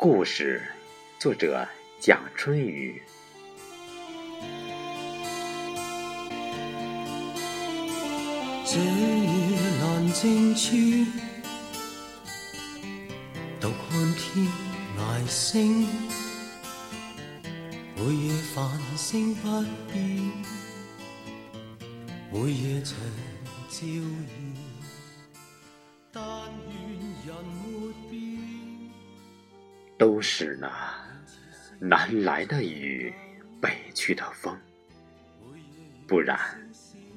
故事，作者蒋春雨。这夜静处，独看天涯星，每夜繁星不变，每夜长照耀。但愿人没变。都是那南来的雨，北去的风，不然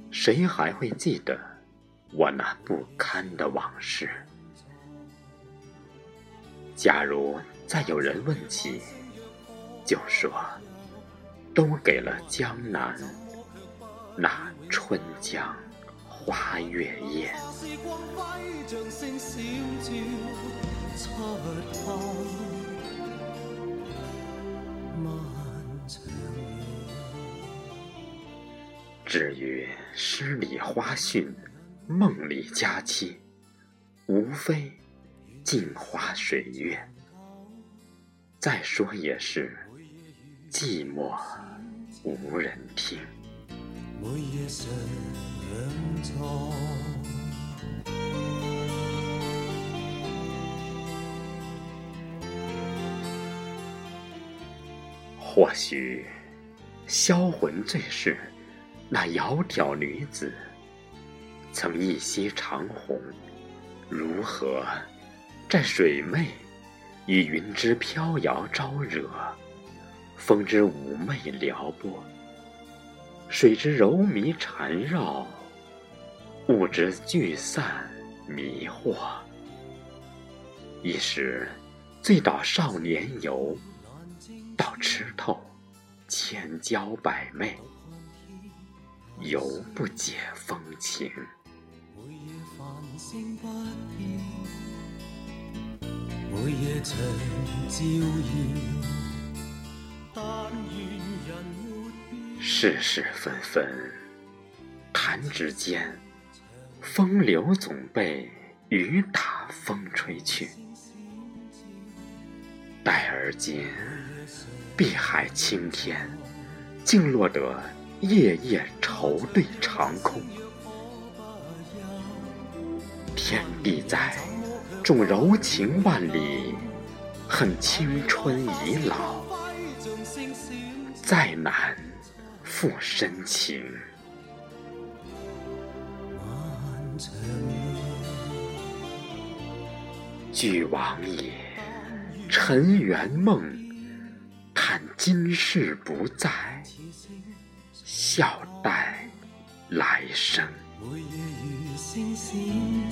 谁还会记得我那不堪的往事？假如再有人问起，就说都给了江南那春江花月夜。至于诗里花絮，梦里佳期，无非镜花水月。再说也是寂寞无人听。或许销魂最是那窈窕女子，曾一袭长红，如何在水媚与云之飘摇招惹，风之妩媚撩拨，水之柔靡缠绕，雾之聚散迷惑，一时醉倒少年游。到吃透千娇百媚，犹不解风情。每夜繁星不变，每夜。但愿人没变。世事纷纷，弹指间，风流总被雨打风吹去。待而今。碧海青天，竟落得夜夜愁对长空。天地在，纵柔情万里，恨青春已老，再难复深情。俱往矣，尘缘梦。叹今世不在，笑待来生。星，